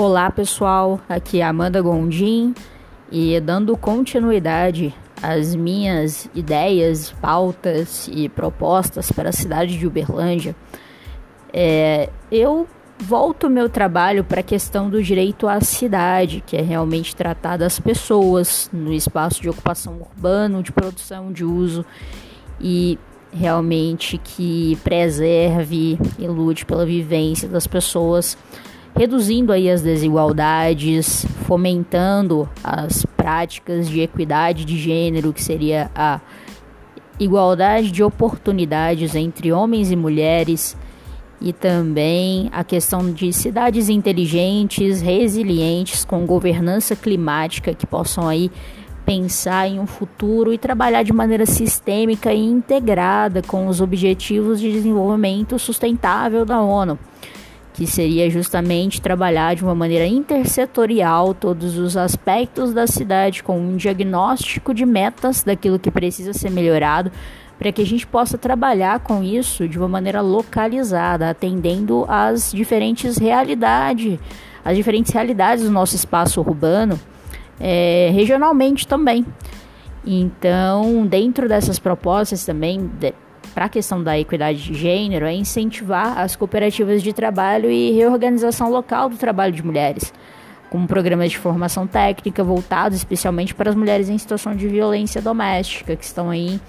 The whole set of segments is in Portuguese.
Olá pessoal, aqui é Amanda Gondim e dando continuidade às minhas ideias, pautas e propostas para a cidade de Uberlândia, é, eu volto meu trabalho para a questão do direito à cidade, que é realmente tratar das pessoas no espaço de ocupação urbano, de produção, de uso e realmente que preserve e lute pela vivência das pessoas reduzindo aí as desigualdades, fomentando as práticas de equidade de gênero, que seria a igualdade de oportunidades entre homens e mulheres, e também a questão de cidades inteligentes, resilientes, com governança climática que possam aí pensar em um futuro e trabalhar de maneira sistêmica e integrada com os objetivos de desenvolvimento sustentável da ONU que seria justamente trabalhar de uma maneira intersetorial todos os aspectos da cidade com um diagnóstico de metas daquilo que precisa ser melhorado, para que a gente possa trabalhar com isso de uma maneira localizada, atendendo às diferentes realidades, as diferentes realidades do nosso espaço urbano, é, regionalmente também. Então, dentro dessas propostas também, para a questão da equidade de gênero é incentivar as cooperativas de trabalho e reorganização local do trabalho de mulheres, com programas de formação técnica voltados especialmente para as mulheres em situação de violência doméstica, que estão aí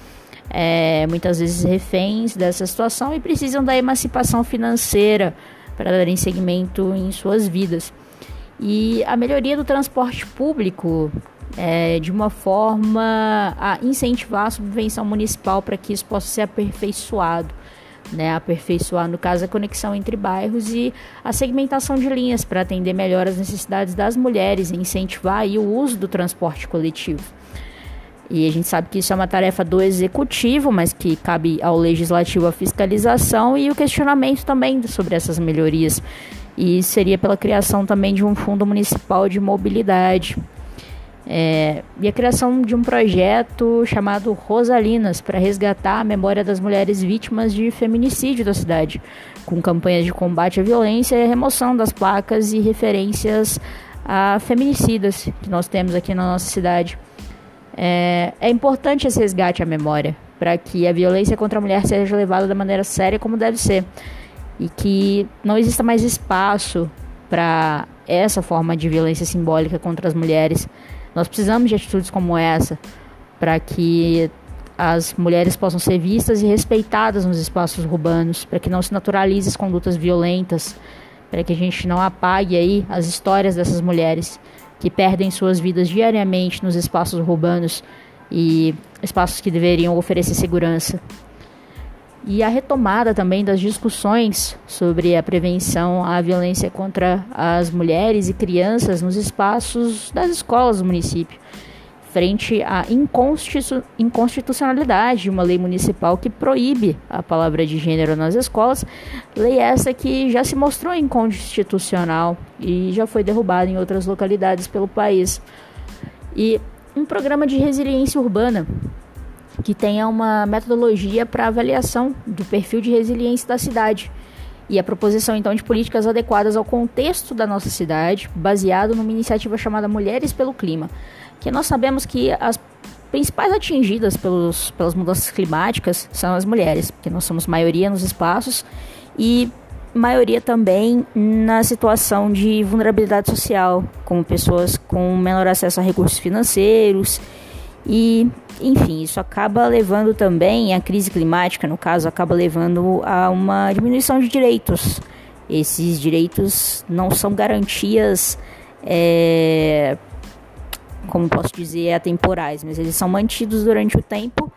é, muitas vezes reféns dessa situação e precisam da emancipação financeira para darem seguimento em suas vidas. E a melhoria do transporte público é, de uma forma a incentivar a subvenção municipal para que isso possa ser aperfeiçoado. Né, aperfeiçoar, no caso, a conexão entre bairros e a segmentação de linhas para atender melhor as necessidades das mulheres e incentivar aí, o uso do transporte coletivo. E a gente sabe que isso é uma tarefa do executivo, mas que cabe ao legislativo a fiscalização e o questionamento também sobre essas melhorias. E seria pela criação também de um fundo municipal de mobilidade é, e a criação de um projeto chamado Rosalinas para resgatar a memória das mulheres vítimas de feminicídio da cidade, com campanhas de combate à violência e remoção das placas e referências a feminicidas que nós temos aqui na nossa cidade. É, é importante esse resgate à memória para que a violência contra a mulher seja levada da maneira séria como deve ser e que não exista mais espaço para essa forma de violência simbólica contra as mulheres nós precisamos de atitudes como essa para que as mulheres possam ser vistas e respeitadas nos espaços urbanos, para que não se naturalize as condutas violentas, para que a gente não apague aí as histórias dessas mulheres que perdem suas vidas diariamente nos espaços urbanos e espaços que deveriam oferecer segurança. E a retomada também das discussões sobre a prevenção à violência contra as mulheres e crianças nos espaços das escolas do município, frente à inconstitucionalidade de uma lei municipal que proíbe a palavra de gênero nas escolas, lei essa que já se mostrou inconstitucional e já foi derrubada em outras localidades pelo país. E um programa de resiliência urbana que tenha uma metodologia para avaliação do perfil de resiliência da cidade. E a proposição então de políticas adequadas ao contexto da nossa cidade, baseado numa iniciativa chamada Mulheres pelo Clima, que nós sabemos que as principais atingidas pelos, pelas mudanças climáticas são as mulheres, porque nós somos maioria nos espaços e maioria também na situação de vulnerabilidade social, como pessoas com menor acesso a recursos financeiros e enfim, isso acaba levando também a crise climática, no caso, acaba levando a uma diminuição de direitos. Esses direitos não são garantias, é, como posso dizer, atemporais, mas eles são mantidos durante o tempo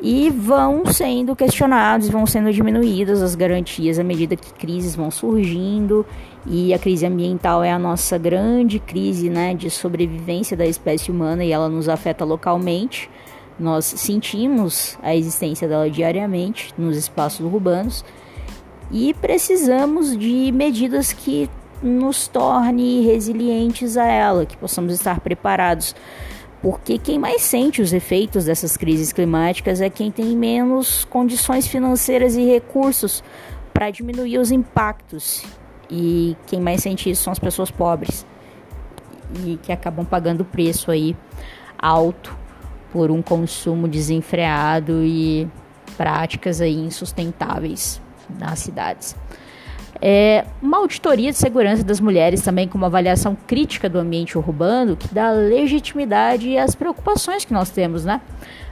e vão sendo questionados, vão sendo diminuídas as garantias à medida que crises vão surgindo. E a crise ambiental é a nossa grande crise né, de sobrevivência da espécie humana e ela nos afeta localmente. Nós sentimos a existência dela diariamente nos espaços urbanos. E precisamos de medidas que nos torne resilientes a ela, que possamos estar preparados porque quem mais sente os efeitos dessas crises climáticas é quem tem menos condições financeiras e recursos para diminuir os impactos. E quem mais sente isso são as pessoas pobres e que acabam pagando preço aí alto por um consumo desenfreado e práticas aí insustentáveis nas cidades. É, uma auditoria de segurança das mulheres também com uma avaliação crítica do ambiente urbano que dá legitimidade às preocupações que nós temos, né?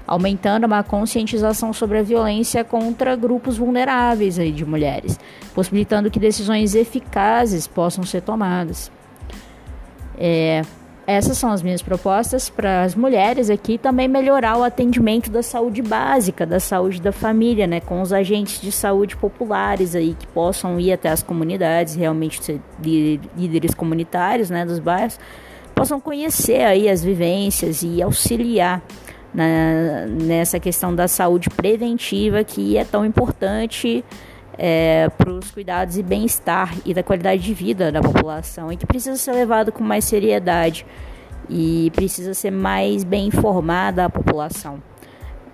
Aumentando uma conscientização sobre a violência contra grupos vulneráveis aí de mulheres, possibilitando que decisões eficazes possam ser tomadas. É, essas são as minhas propostas para as mulheres aqui também melhorar o atendimento da saúde básica, da saúde da família, né, com os agentes de saúde populares aí que possam ir até as comunidades, realmente ser líderes comunitários, né, dos bairros, possam conhecer aí as vivências e auxiliar na, nessa questão da saúde preventiva que é tão importante é, para os cuidados e bem-estar e da qualidade de vida da população e que precisa ser levado com mais seriedade e precisa ser mais bem informada a população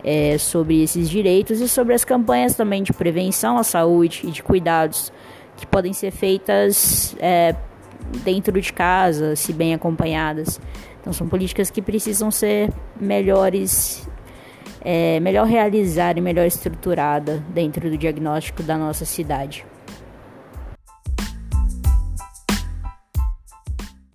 é, sobre esses direitos e sobre as campanhas também de prevenção à saúde e de cuidados que podem ser feitas é, dentro de casa, se bem acompanhadas. Então são políticas que precisam ser melhores é, melhor realizada e melhor estruturada dentro do diagnóstico da nossa cidade.